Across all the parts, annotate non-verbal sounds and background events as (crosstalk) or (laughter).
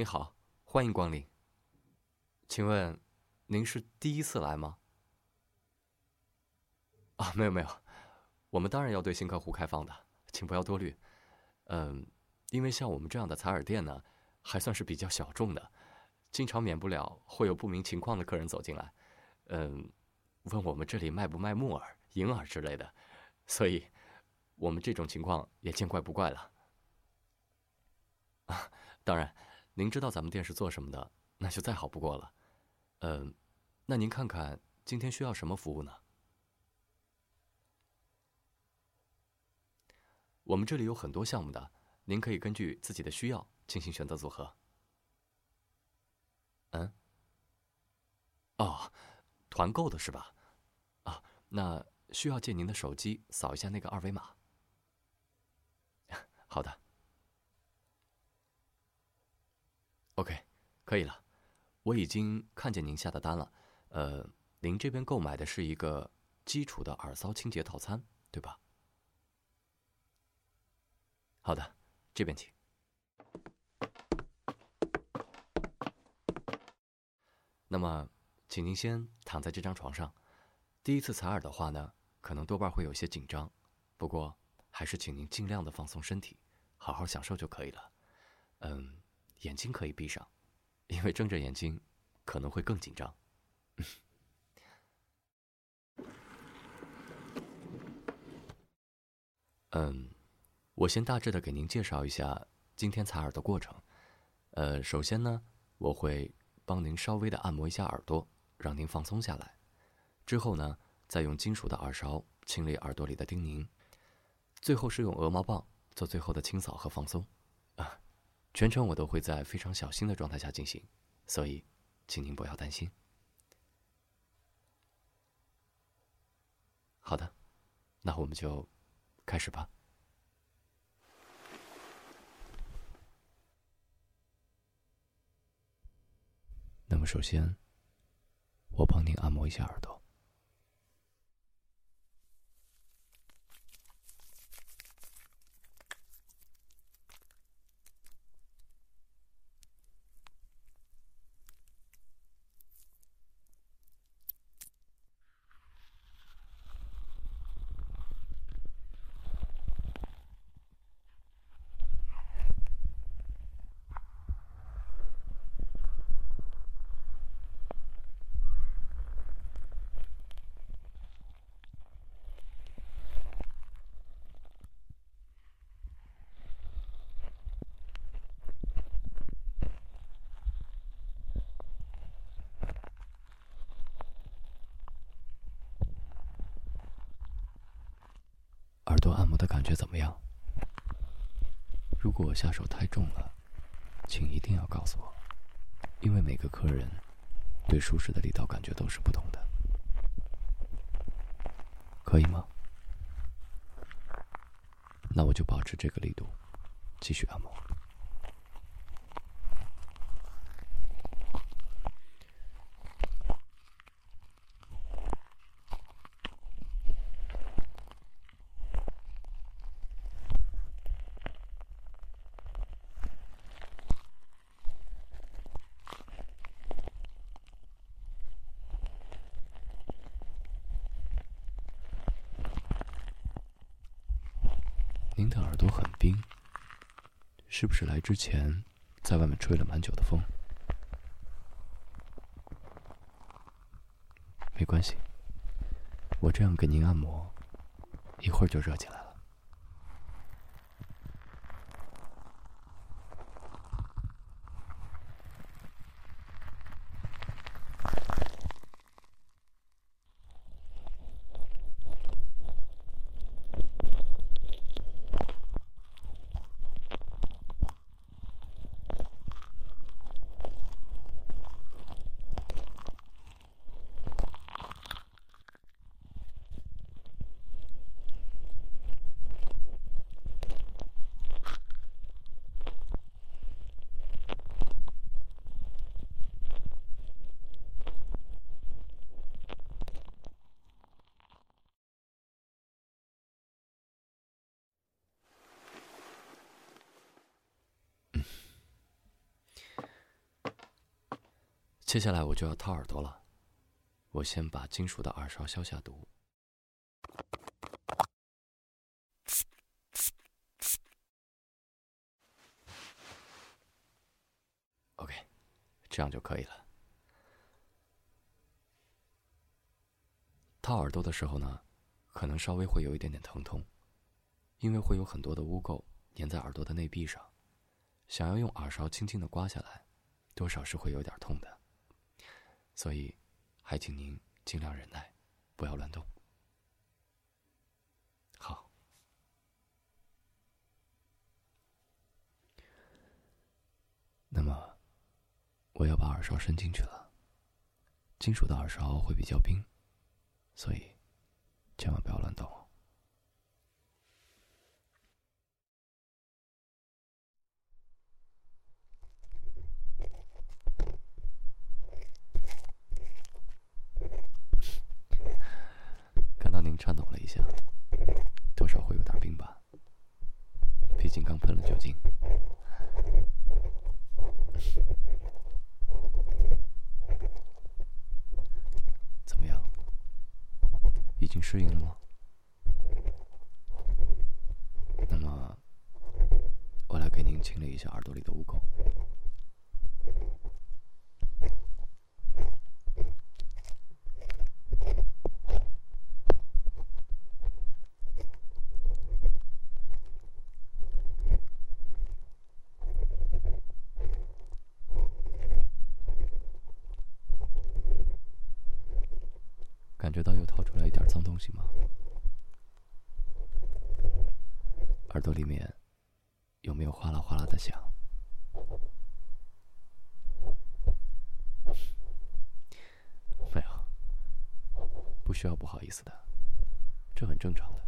你好，欢迎光临。请问，您是第一次来吗？啊，没有没有，我们当然要对新客户开放的，请不要多虑。嗯，因为像我们这样的采耳店呢，还算是比较小众的，经常免不了会有不明情况的客人走进来，嗯，问我们这里卖不卖木耳、银耳之类的，所以，我们这种情况也见怪不怪了。啊，当然，您知道咱们店是做什么的，那就再好不过了。嗯，那您看看今天需要什么服务呢？我们这里有很多项目的，您可以根据自己的需要进行选择组合。嗯？哦，团购的是吧？啊，那需要借您的手机扫一下那个二维码。(laughs) 好的。OK，可以了，我已经看见您下的单了。呃，您这边购买的是一个基础的耳骚清洁套餐，对吧？好的，这边请。那么，请您先躺在这张床上。第一次采耳的话呢，可能多半会有些紧张，不过还是请您尽量的放松身体，好好享受就可以了。嗯，眼睛可以闭上，因为睁着眼睛可能会更紧张。(laughs) 嗯。我先大致的给您介绍一下今天采耳的过程。呃，首先呢，我会帮您稍微的按摩一下耳朵，让您放松下来。之后呢，再用金属的耳勺清理耳朵里的叮咛。最后是用鹅毛棒做最后的清扫和放松。啊，全程我都会在非常小心的状态下进行，所以，请您不要担心。好的，那我们就开始吧。那么，首先，我帮您按摩一下耳朵。按摩的感觉怎么样？如果我下手太重了，请一定要告诉我，因为每个客人对舒适的力道感觉都是不同的，可以吗？那我就保持这个力度，继续按摩。的耳朵很冰，是不是来之前在外面吹了蛮久的风？没关系，我这样给您按摩，一会儿就热起来接下来我就要掏耳朵了。我先把金属的耳勺消下毒。OK，这样就可以了。掏耳朵的时候呢，可能稍微会有一点点疼痛，因为会有很多的污垢粘在耳朵的内壁上，想要用耳勺轻轻的刮下来，多少是会有点痛的。所以，还请您尽量忍耐，不要乱动。好，那么我要把耳勺伸进去了。金属的耳勺会比较冰。所以，千万不要乱动。看到您颤抖了一下，多少会有点冰吧？毕竟刚喷了酒精。已经适应了吗？那么，我来给您清理一下耳朵里的污垢。感觉到又掏出来一点脏东西吗？耳朵里面没有哗啦哗啦的响？没有，不需要不好意思的，这很正常的。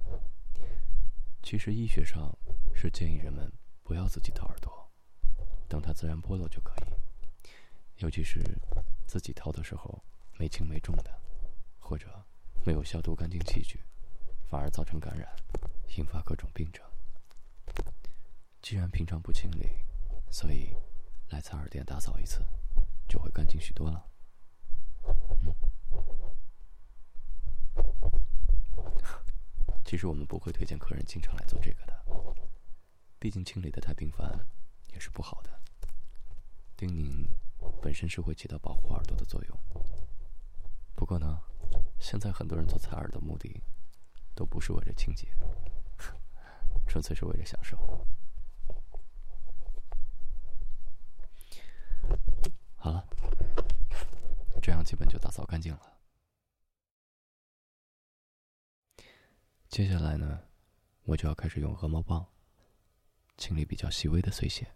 其实医学上是建议人们不要自己掏耳朵，等它自然剥落就可以。尤其是自己掏的时候，没轻没重的。或者没有消毒干净器具，反而造成感染，引发各种病症。既然平常不清理，所以来采耳店打扫一次，就会干净许多了。嗯 (laughs) 其实我们不会推荐客人经常来做这个的，毕竟清理的太频繁也是不好的。叮咛本身是会起到保护耳朵的作用，不过呢。现在很多人做采耳的目的，都不是为了清洁，(laughs) 纯粹是为了享受。好了，这样基本就打扫干净了。接下来呢，我就要开始用鹅毛棒清理比较细微的碎屑。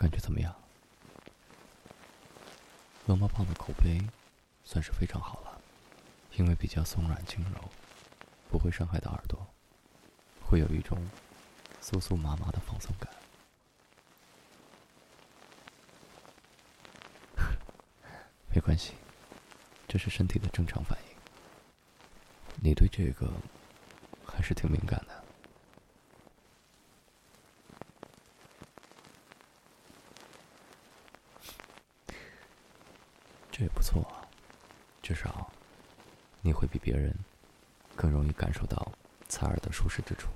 感觉怎么样？鹅毛棒的口碑算是非常好了，因为比较松软轻柔，不会伤害到耳朵，会有一种酥酥麻麻的放松感。(laughs) 没关系，这是身体的正常反应。你对这个还是挺敏感的。这也不错，至少你会比别人更容易感受到采耳的舒适之处。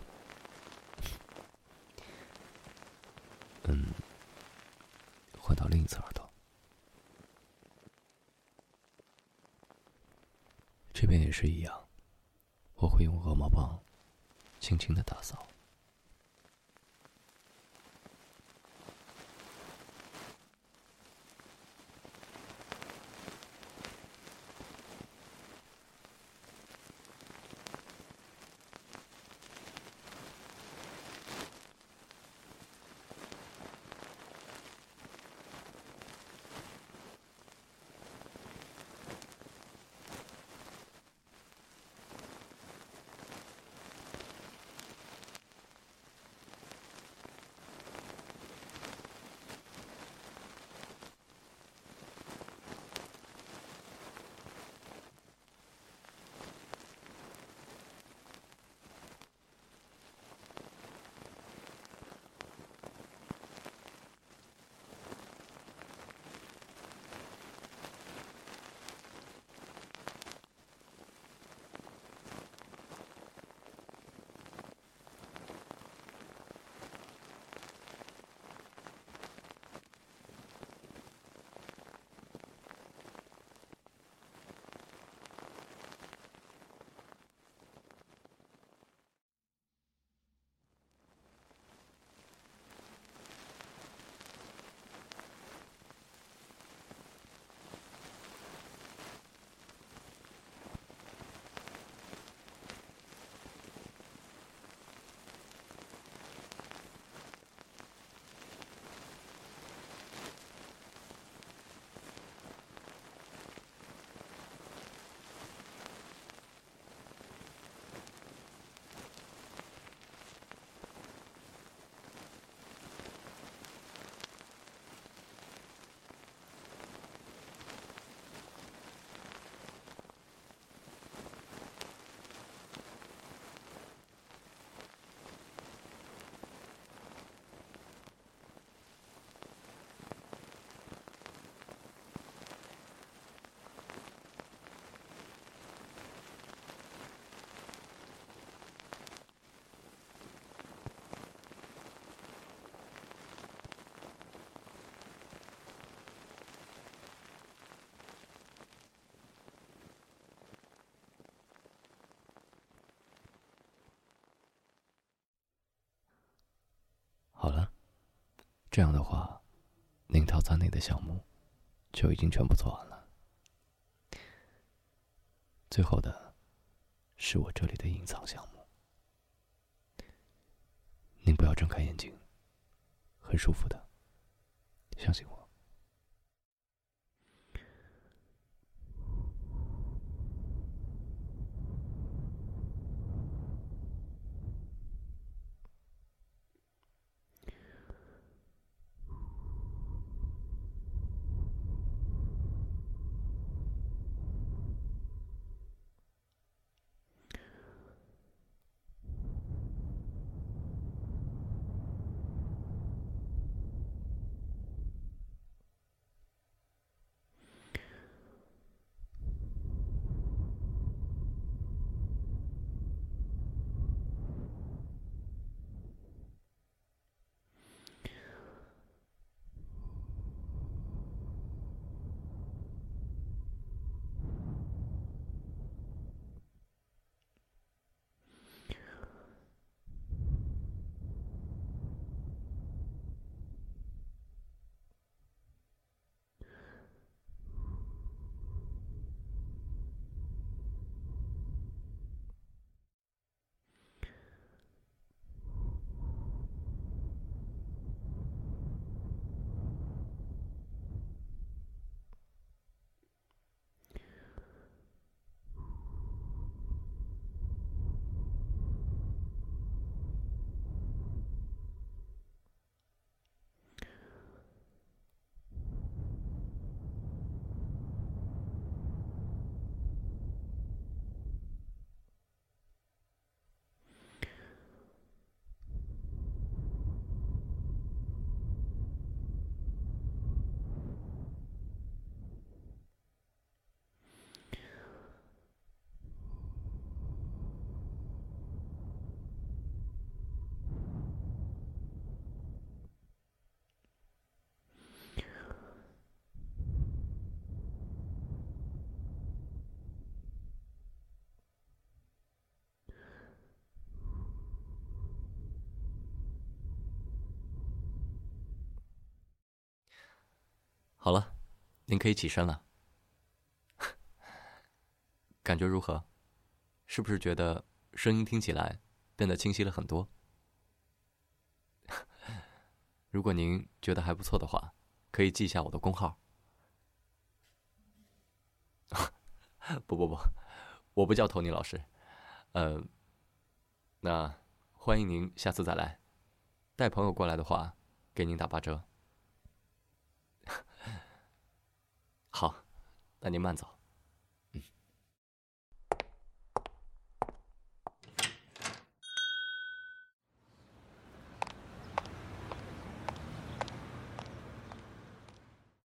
嗯，换到另一侧耳朵，这边也是一样，我会用鹅毛棒轻轻的打扫。这样的话，您套餐内的项目就已经全部做完了。最后的，是我这里的隐藏项目。您不要睁开眼睛，很舒服的，相信我。好了，您可以起身了。(laughs) 感觉如何？是不是觉得声音听起来变得清晰了很多？(laughs) 如果您觉得还不错的话，可以记一下我的工号。(laughs) 不不不，我不叫托尼老师。呃，那欢迎您下次再来，带朋友过来的话，给您打八折。好，那您慢走。